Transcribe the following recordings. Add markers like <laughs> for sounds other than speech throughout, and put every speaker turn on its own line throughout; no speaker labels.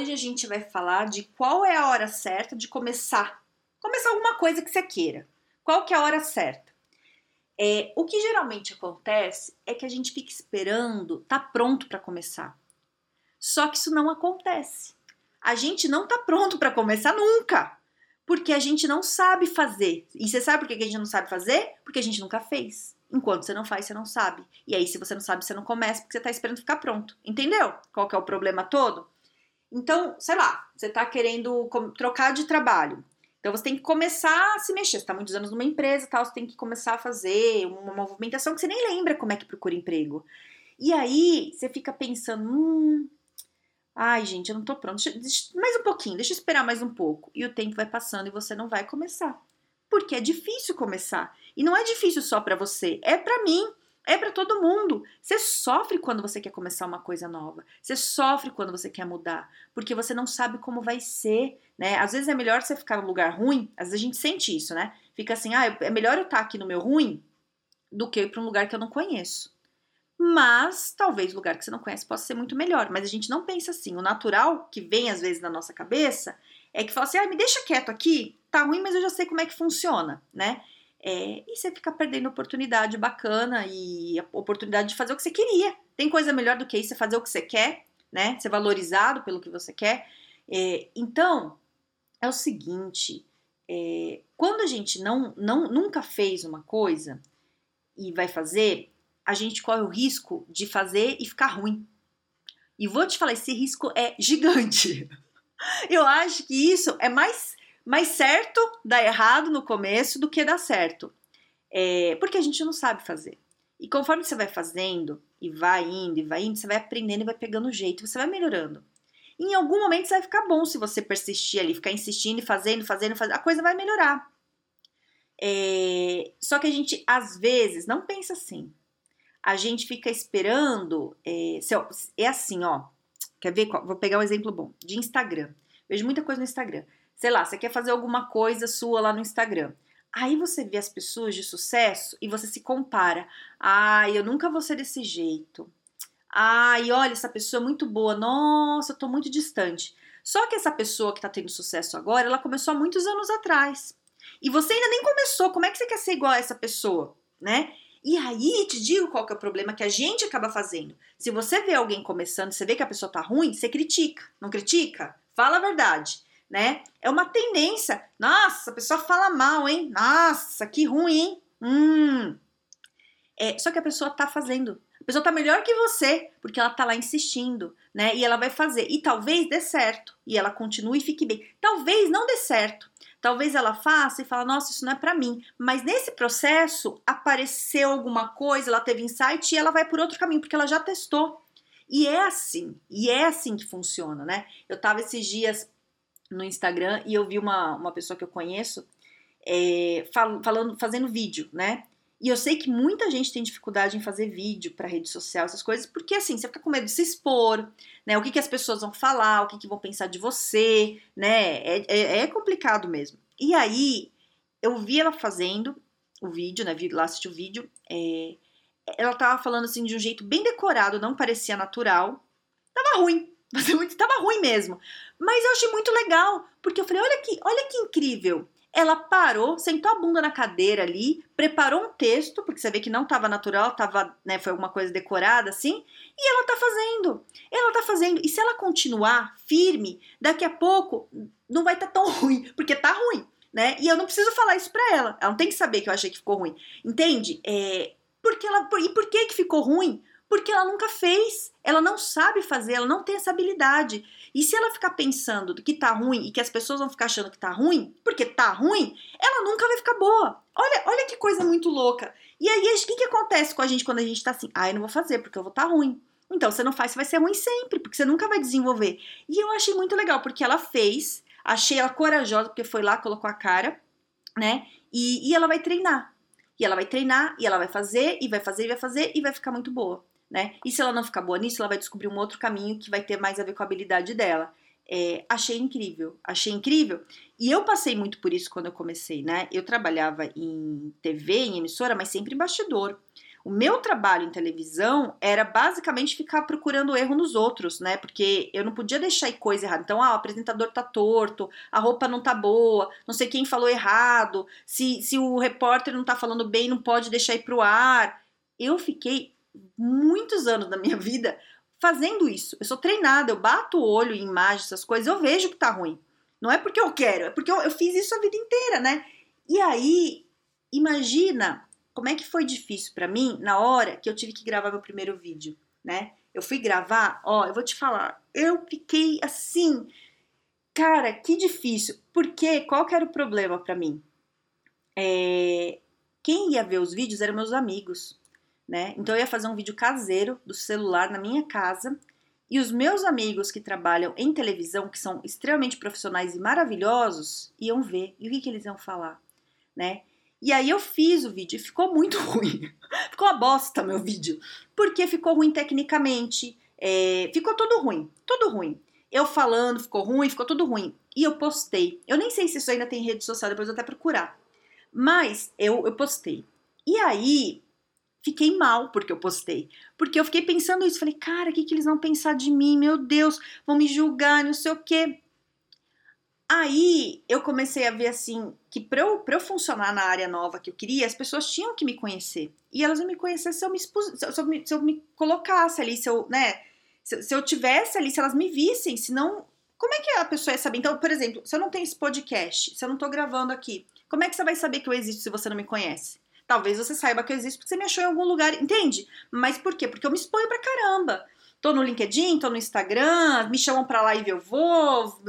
Hoje a gente vai falar de qual é a hora certa de começar, começar alguma coisa que você queira. Qual que é a hora certa? É, o que geralmente acontece é que a gente fica esperando, tá pronto para começar. Só que isso não acontece. A gente não tá pronto para começar nunca, porque a gente não sabe fazer. E você sabe por que a gente não sabe fazer? Porque a gente nunca fez. Enquanto você não faz, você não sabe. E aí, se você não sabe, você não começa porque você tá esperando ficar pronto. Entendeu? Qual que é o problema todo? Então, sei lá, você está querendo trocar de trabalho. Então você tem que começar a se mexer. Você está muitos anos numa empresa tal, você tem que começar a fazer uma movimentação que você nem lembra como é que procura emprego. E aí você fica pensando, hum, ai gente, eu não tô pronto. Deixa, deixa, mais um pouquinho, deixa eu esperar mais um pouco. E o tempo vai passando e você não vai começar. Porque é difícil começar. E não é difícil só para você, é para mim. É para todo mundo. Você sofre quando você quer começar uma coisa nova. Você sofre quando você quer mudar, porque você não sabe como vai ser, né? Às vezes é melhor você ficar no lugar ruim. Às vezes a gente sente isso, né? Fica assim, ah, é melhor eu estar aqui no meu ruim do que ir para um lugar que eu não conheço. Mas talvez o lugar que você não conhece possa ser muito melhor. Mas a gente não pensa assim. O natural que vem às vezes na nossa cabeça é que fala assim: ah, me deixa quieto aqui, tá ruim, mas eu já sei como é que funciona, né? É, e você fica perdendo oportunidade bacana e oportunidade de fazer o que você queria. Tem coisa melhor do que isso, você fazer o que você quer, né? Ser valorizado pelo que você quer. É, então, é o seguinte: é, quando a gente não, não nunca fez uma coisa e vai fazer, a gente corre o risco de fazer e ficar ruim. E vou te falar, esse risco é gigante. <laughs> Eu acho que isso é mais mais certo dar errado no começo do que dar certo. É, porque a gente não sabe fazer. E conforme você vai fazendo, e vai indo, e vai indo, você vai aprendendo e vai pegando jeito, você vai melhorando. E em algum momento você vai ficar bom se você persistir ali, ficar insistindo e fazendo, fazendo, fazendo, a coisa vai melhorar. É, só que a gente, às vezes, não pensa assim. A gente fica esperando. É, é assim, ó. Quer ver? Vou pegar um exemplo bom. De Instagram. Vejo muita coisa no Instagram sei lá, você quer fazer alguma coisa sua lá no Instagram. Aí você vê as pessoas de sucesso e você se compara. Ai, eu nunca vou ser desse jeito. Ai, olha, essa pessoa é muito boa. Nossa, eu tô muito distante. Só que essa pessoa que tá tendo sucesso agora, ela começou há muitos anos atrás. E você ainda nem começou. Como é que você quer ser igual a essa pessoa, né? E aí te digo qual que é o problema que a gente acaba fazendo. Se você vê alguém começando, você vê que a pessoa tá ruim, você critica. Não critica? Fala a verdade né? É uma tendência. Nossa, a pessoa fala mal, hein? Nossa, que ruim, hein? Hum. É, só que a pessoa tá fazendo. A pessoa tá melhor que você, porque ela tá lá insistindo, né? E ela vai fazer. E talvez dê certo. E ela continue e fique bem. Talvez não dê certo. Talvez ela faça e fala, nossa, isso não é para mim. Mas nesse processo apareceu alguma coisa, ela teve insight e ela vai por outro caminho, porque ela já testou. E é assim, e é assim que funciona, né? Eu tava esses dias no Instagram e eu vi uma, uma pessoa que eu conheço é, fal, falando, fazendo vídeo, né? E eu sei que muita gente tem dificuldade em fazer vídeo para rede social, essas coisas, porque assim, você fica com medo de se expor, né? O que, que as pessoas vão falar, o que, que vão pensar de você, né? É, é, é complicado mesmo. E aí, eu vi ela fazendo o vídeo, né? Vi lá assistir o vídeo. É, ela tava falando assim de um jeito bem decorado, não parecia natural. Tava ruim, <laughs> tava ruim mesmo. Mas eu achei muito legal, porque eu falei, olha que, olha que incrível. Ela parou, sentou a bunda na cadeira ali, preparou um texto, porque você vê que não estava natural, tava, né, foi alguma coisa decorada assim, e ela tá fazendo. Ela tá fazendo. E se ela continuar firme, daqui a pouco não vai estar tá tão <laughs> ruim, porque tá ruim, né? E eu não preciso falar isso pra ela. Ela não tem que saber que eu achei que ficou ruim. Entende? É, porque ela, e por que que ficou ruim? Porque ela nunca fez, ela não sabe fazer, ela não tem essa habilidade. E se ela ficar pensando que tá ruim e que as pessoas vão ficar achando que tá ruim, porque tá ruim, ela nunca vai ficar boa. Olha, olha que coisa muito louca. E aí, o que, que acontece com a gente quando a gente tá assim? Ah, eu não vou fazer porque eu vou tá ruim. Então, você não faz, você vai ser ruim sempre, porque você nunca vai desenvolver. E eu achei muito legal, porque ela fez, Achei ela corajosa, porque foi lá, colocou a cara, né? E, e ela vai treinar. E ela vai treinar, e ela vai fazer, e vai fazer, e vai fazer, e vai ficar muito boa, né? E se ela não ficar boa nisso, ela vai descobrir um outro caminho que vai ter mais a ver com a habilidade dela. É, achei incrível, achei incrível. E eu passei muito por isso quando eu comecei, né? Eu trabalhava em TV, em emissora, mas sempre em bastidor. O meu trabalho em televisão era basicamente ficar procurando erro nos outros, né? Porque eu não podia deixar coisa errada. Então, ah, o apresentador tá torto, a roupa não tá boa, não sei quem falou errado, se, se o repórter não tá falando bem, não pode deixar ir pro ar. Eu fiquei muitos anos da minha vida fazendo isso. Eu sou treinada, eu bato o olho em imagens, essas coisas, eu vejo que tá ruim. Não é porque eu quero, é porque eu, eu fiz isso a vida inteira, né? E aí, imagina como é que foi difícil para mim na hora que eu tive que gravar meu primeiro vídeo, né? Eu fui gravar, ó, eu vou te falar, eu fiquei assim, cara, que difícil. Porque qual que era o problema para mim? É, quem ia ver os vídeos eram meus amigos, né? Então eu ia fazer um vídeo caseiro do celular na minha casa e os meus amigos que trabalham em televisão, que são extremamente profissionais e maravilhosos, iam ver. E o que, que eles iam falar, né? E aí eu fiz o vídeo e ficou muito <laughs> ruim. ficou uma bosta meu vídeo. Porque ficou ruim tecnicamente. É, ficou tudo ruim. Tudo ruim. Eu falando, ficou ruim, ficou tudo ruim. E eu postei. Eu nem sei se isso ainda tem rede social, depois eu vou até procurar. Mas eu, eu postei. E aí, fiquei mal porque eu postei. Porque eu fiquei pensando isso. Falei, cara, o que, que eles vão pensar de mim? Meu Deus, vão me julgar, não sei o quê. Aí eu comecei a ver assim que para eu, pra eu funcionar na área nova que eu queria, as pessoas tinham que me conhecer. E elas não me conhecessem se eu me, expus, se eu me, se eu me colocasse ali, se eu, né, se, se eu tivesse ali, se elas me vissem, senão como é que a pessoa ia saber? Então, por exemplo, se eu não tenho esse podcast, se eu não tô gravando aqui, como é que você vai saber que eu existo se você não me conhece? Talvez você saiba que eu existo porque você me achou em algum lugar, entende? Mas por quê? Porque eu me exponho pra caramba. Tô no LinkedIn, tô no Instagram, me chamam pra live, eu vou.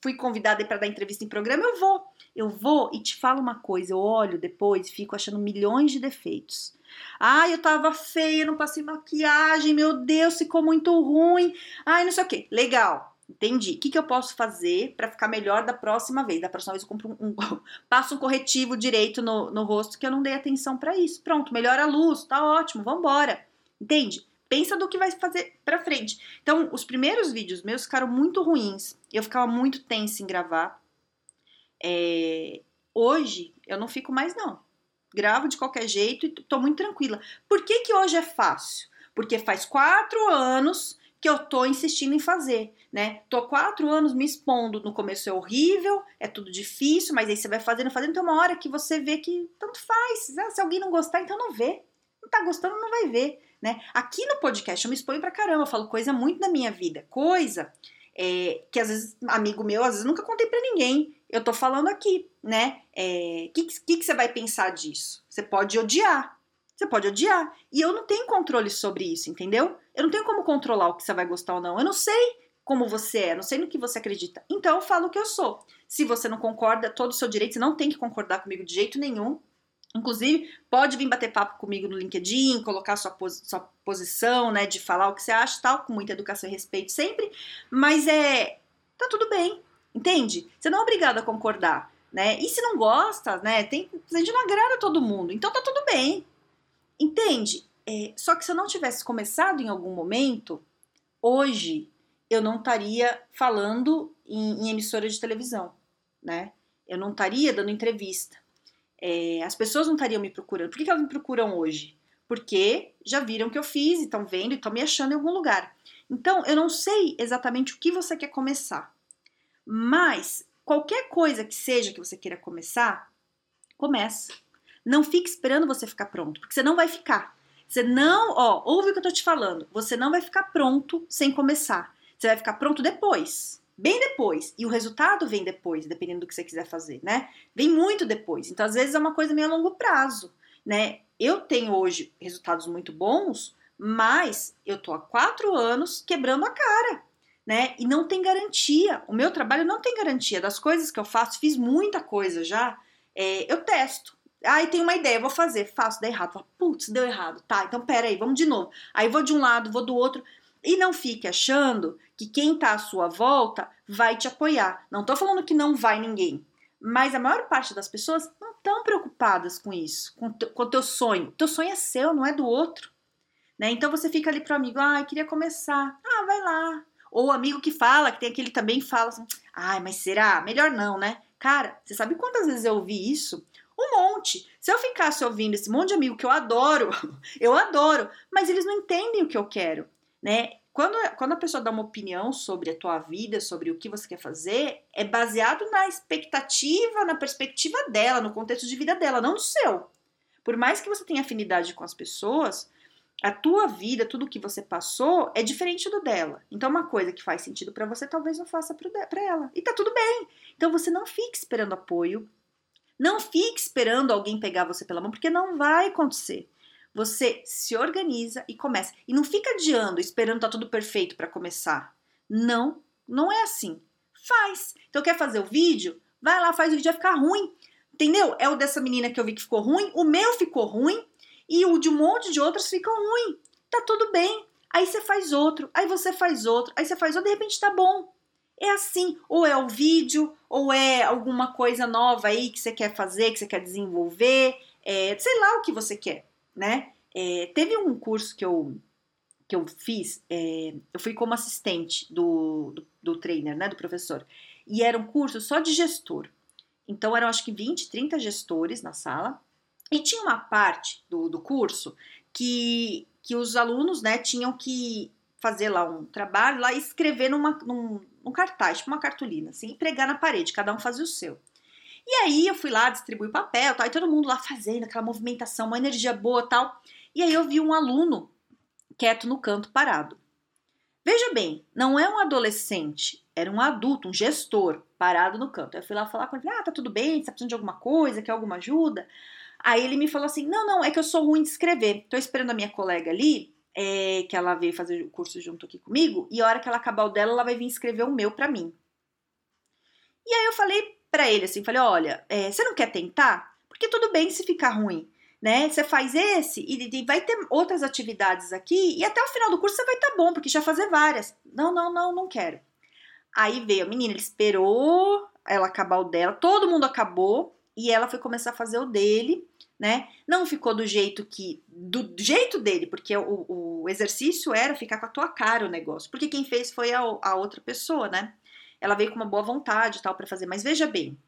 Fui convidada para dar entrevista em programa, eu vou. Eu vou e te falo uma coisa, eu olho depois e fico achando milhões de defeitos. Ai, eu tava feia, não passei maquiagem, meu Deus, ficou muito ruim. Ai, não sei o que. Legal, entendi. O que, que eu posso fazer para ficar melhor da próxima vez? Da próxima vez eu compro um, um <laughs> passo um corretivo direito no, no rosto que eu não dei atenção para isso. Pronto, melhora a luz, tá ótimo, vambora. Entende? pensa do que vai fazer pra frente. Então, os primeiros vídeos meus ficaram muito ruins. Eu ficava muito tensa em gravar. É... Hoje, eu não fico mais, não. Gravo de qualquer jeito e tô muito tranquila. Por que, que hoje é fácil? Porque faz quatro anos que eu tô insistindo em fazer, né? Tô quatro anos me expondo. No começo é horrível, é tudo difícil, mas aí você vai fazendo, fazendo. Então, uma hora que você vê que tanto faz. Se alguém não gostar, então não vê. Não tá gostando, não vai ver né? Aqui no podcast eu me exponho pra caramba, eu falo coisa muito da minha vida, coisa é, que às vezes, amigo meu, às vezes nunca contei para ninguém. Eu tô falando aqui, né? O é, que, que, que você vai pensar disso? Você pode odiar. Você pode odiar. E eu não tenho controle sobre isso, entendeu? Eu não tenho como controlar o que você vai gostar ou não. Eu não sei como você é, não sei no que você acredita. Então eu falo o que eu sou. Se você não concorda, todo o seu direito, você não tem que concordar comigo de jeito nenhum. Inclusive, pode vir bater papo comigo no LinkedIn, colocar sua, pos sua posição, né, de falar o que você acha tal, com muita educação e respeito sempre, mas é. tá tudo bem, entende? Você não é obrigado a concordar, né? E se não gosta, né, tem, a gente não agrada todo mundo, então tá tudo bem, entende? É, só que se eu não tivesse começado em algum momento, hoje eu não estaria falando em, em emissora de televisão, né? Eu não estaria dando entrevista é, as pessoas não estariam me procurando. Por que, que elas me procuram hoje? Porque já viram que eu fiz e estão vendo e estão me achando em algum lugar. Então, eu não sei exatamente o que você quer começar, mas qualquer coisa que seja que você queira começar, começa. Não fique esperando você ficar pronto, porque você não vai ficar. Você não, ó, ouve o que eu tô te falando. Você não vai ficar pronto sem começar. Você vai ficar pronto depois bem depois. E o resultado vem depois, dependendo do que você quiser fazer, né? Vem muito depois. Então, às vezes, é uma coisa meio a longo prazo, né? Eu tenho hoje resultados muito bons, mas eu tô há quatro anos quebrando a cara, né? E não tem garantia. O meu trabalho não tem garantia. Das coisas que eu faço, fiz muita coisa já, é, eu testo. Aí tem uma ideia, vou fazer, faço, dá errado. Putz, deu errado. Tá, então pera aí, vamos de novo. Aí vou de um lado, vou do outro. E não fique achando que quem tá à sua volta vai te apoiar. Não tô falando que não vai ninguém, mas a maior parte das pessoas não estão preocupadas com isso, com o teu sonho. Teu sonho é seu, não é do outro. Né? Então você fica ali pro amigo, ah, queria começar. Ah, vai lá. Ou o amigo que fala, que tem aquele também fala assim, ai, mas será? Melhor não, né? Cara, você sabe quantas vezes eu ouvi isso? Um monte. Se eu ficasse ouvindo esse monte de amigo que eu adoro, <laughs> eu adoro, mas eles não entendem o que eu quero, né? Quando, quando a pessoa dá uma opinião sobre a tua vida, sobre o que você quer fazer, é baseado na expectativa, na perspectiva dela, no contexto de vida dela, não do seu. Por mais que você tenha afinidade com as pessoas, a tua vida, tudo que você passou é diferente do dela. Então, uma coisa que faz sentido para você, talvez não faça para ela. E tá tudo bem. Então, você não fique esperando apoio. Não fique esperando alguém pegar você pela mão, porque não vai acontecer. Você se organiza e começa. E não fica adiando, esperando tá tudo perfeito para começar. Não, não é assim. Faz. Então, quer fazer o vídeo? Vai lá, faz o vídeo, vai ficar ruim. Entendeu? É o dessa menina que eu vi que ficou ruim, o meu ficou ruim e o de um monte de outros ficam ruim. Tá tudo bem. Aí você faz outro, aí você faz outro, aí você faz outro, de repente tá bom. É assim, ou é o vídeo, ou é alguma coisa nova aí que você quer fazer, que você quer desenvolver, é, sei lá o que você quer, né? É, teve um curso que eu, que eu fiz, é, eu fui como assistente do, do, do trainer, né, do professor, e era um curso só de gestor. Então eram acho que 20, 30 gestores na sala, e tinha uma parte do, do curso que, que os alunos né, tinham que fazer lá um trabalho, lá escrever numa, num, num cartaz, tipo uma cartolina, assim, e pregar na parede, cada um fazia o seu. E aí eu fui lá, distribuir papel tal, e todo mundo lá fazendo aquela movimentação, uma energia boa tal. E aí eu vi um aluno quieto no canto parado. Veja bem, não é um adolescente, era um adulto, um gestor, parado no canto. Eu fui lá falar com ele, ah, tá tudo bem, você tá precisando de alguma coisa, quer alguma ajuda? Aí ele me falou assim: não, não, é que eu sou ruim de escrever. Tô esperando a minha colega ali, é, que ela veio fazer o curso junto aqui comigo, e a hora que ela acabar o dela, ela vai vir escrever o meu para mim. E aí eu falei para ele assim: falei, olha, é, você não quer tentar? Porque tudo bem se ficar ruim. Né? Você faz esse e, e vai ter outras atividades aqui, e até o final do curso você vai estar tá bom, porque já fazer várias. Não, não, não, não quero. Aí veio a menina, ele esperou ela acabar o dela, todo mundo acabou, e ela foi começar a fazer o dele né? Não ficou do jeito que. Do jeito dele, porque o, o exercício era ficar com a tua cara o negócio. Porque quem fez foi a, a outra pessoa, né? Ela veio com uma boa vontade e tal para fazer. Mas veja bem,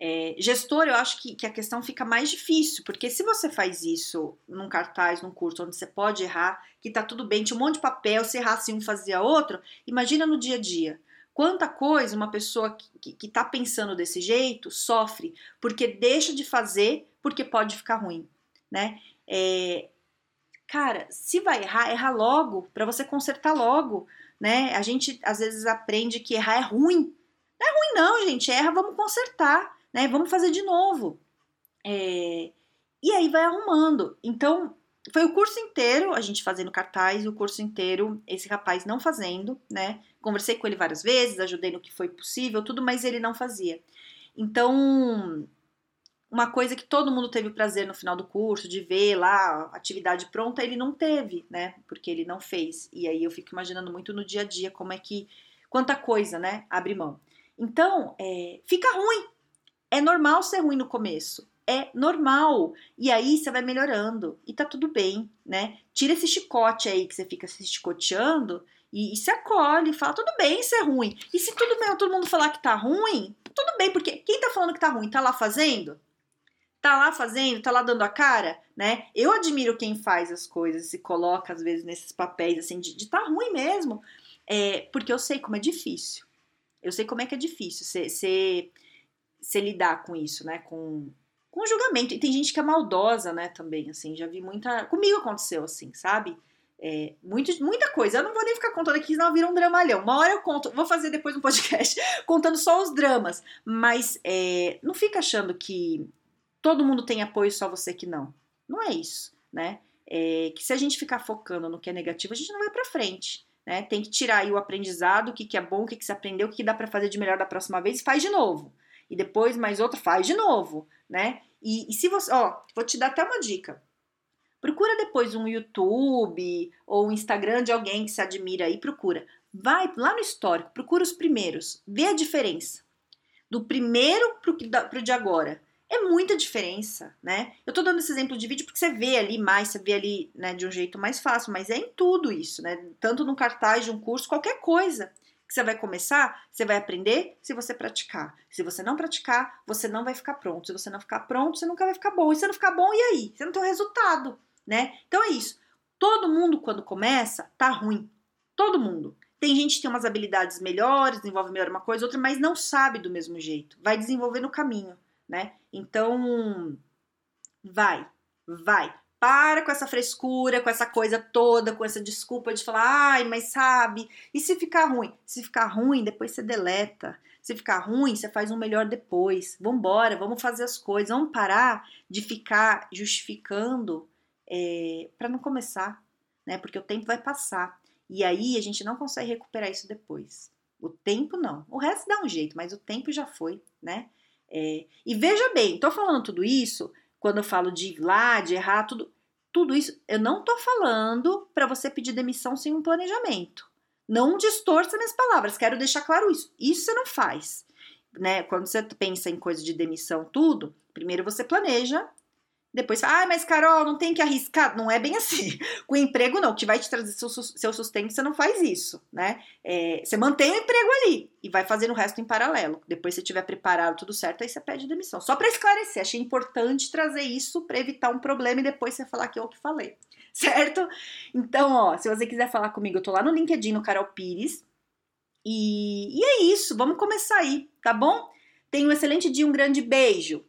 é, gestor, eu acho que, que, a questão fica mais difícil, porque se você faz isso num cartaz, num curso, onde você pode errar, que tá tudo bem, tinha um monte de papel, se errasse um, fazia outro, imagina no dia a dia. Quanta coisa uma pessoa que, que, que tá pensando desse jeito sofre, porque deixa de fazer porque pode ficar ruim, né? É, cara, se vai errar, erra logo, para você consertar logo, né? A gente às vezes aprende que errar é ruim. Não é ruim não, gente, erra, vamos consertar, né? Vamos fazer de novo. É, e aí vai arrumando. Então, foi o curso inteiro, a gente fazendo cartaz, o curso inteiro, esse rapaz não fazendo, né? Conversei com ele várias vezes, ajudei no que foi possível, tudo, mas ele não fazia. Então, uma coisa que todo mundo teve o prazer no final do curso de ver lá atividade pronta, ele não teve, né? Porque ele não fez. E aí eu fico imaginando muito no dia a dia como é que quanta coisa, né? Abre mão. Então, é, fica ruim. É normal ser ruim no começo. É normal. E aí você vai melhorando. E tá tudo bem, né? Tira esse chicote aí que você fica se chicoteando e, e se acolhe, fala, tudo bem ser ruim. E se tudo bem, todo mundo falar que tá ruim, tudo bem, porque quem tá falando que tá ruim, tá lá fazendo? Tá lá fazendo, tá lá dando a cara, né? Eu admiro quem faz as coisas, se coloca às vezes nesses papéis assim de, de tá ruim mesmo, é, porque eu sei como é difícil. Eu sei como é que é difícil você lidar com isso, né? Com, com julgamento. E tem gente que é maldosa, né? Também, assim, já vi muita. Comigo aconteceu assim, sabe? É, muito, muita coisa. Eu não vou nem ficar contando aqui, senão vira um dramalhão. Uma hora eu conto, vou fazer depois um podcast <laughs> contando só os dramas. Mas é, não fica achando que todo mundo tem apoio, só você que não. Não é isso, né? É que se a gente ficar focando no que é negativo, a gente não vai para frente. Né? Tem que tirar aí o aprendizado, o que, que é bom, o que, que você aprendeu, o que dá para fazer de melhor da próxima vez faz de novo. E depois mais outra, faz de novo, né? E, e se você, ó, vou te dar até uma dica. Procura depois um YouTube ou um Instagram de alguém que se admira aí, procura. Vai lá no histórico, procura os primeiros, vê a diferença. Do primeiro para o de agora. É muita diferença, né? Eu tô dando esse exemplo de vídeo porque você vê ali mais, você vê ali né, de um jeito mais fácil, mas é em tudo isso, né? Tanto no cartaz de um curso, qualquer coisa que você vai começar, você vai aprender se você praticar. Se você não praticar, você não vai ficar pronto. Se você não ficar pronto, você nunca vai ficar bom. E se você não ficar bom, e aí? Você não tem o resultado, né? Então é isso. Todo mundo, quando começa, tá ruim. Todo mundo. Tem gente que tem umas habilidades melhores, desenvolve melhor uma coisa, outra, mas não sabe do mesmo jeito. Vai desenvolver no caminho, né? Então, vai, vai. Para com essa frescura, com essa coisa toda, com essa desculpa de falar, ai, mas sabe? E se ficar ruim? Se ficar ruim, depois você deleta. Se ficar ruim, você faz um melhor depois. Vambora, vamos fazer as coisas. Vamos parar de ficar justificando é, para não começar, né? Porque o tempo vai passar. E aí a gente não consegue recuperar isso depois. O tempo não. O resto dá um jeito, mas o tempo já foi, né? É, e veja bem, tô falando tudo isso quando eu falo de ir lá, de errar, tudo, tudo isso, eu não tô falando para você pedir demissão sem um planejamento. Não distorça minhas palavras, quero deixar claro isso. Isso você não faz. Né? Quando você pensa em coisa de demissão, tudo, primeiro você planeja depois, ah, mas Carol, não tem que arriscar. Não é bem assim. <laughs> Com emprego, não. O que vai te trazer seu sustento, você não faz isso, né? É, você mantém o emprego ali e vai fazendo o resto em paralelo. Depois, se tiver preparado tudo certo, aí você pede demissão. Só para esclarecer, achei importante trazer isso para evitar um problema e depois você falar que eu que falei, <laughs> certo? Então, ó, se você quiser falar comigo, eu tô lá no LinkedIn, no Carol Pires. E, e é isso, vamos começar aí, tá bom? Tenha um excelente dia, um grande beijo.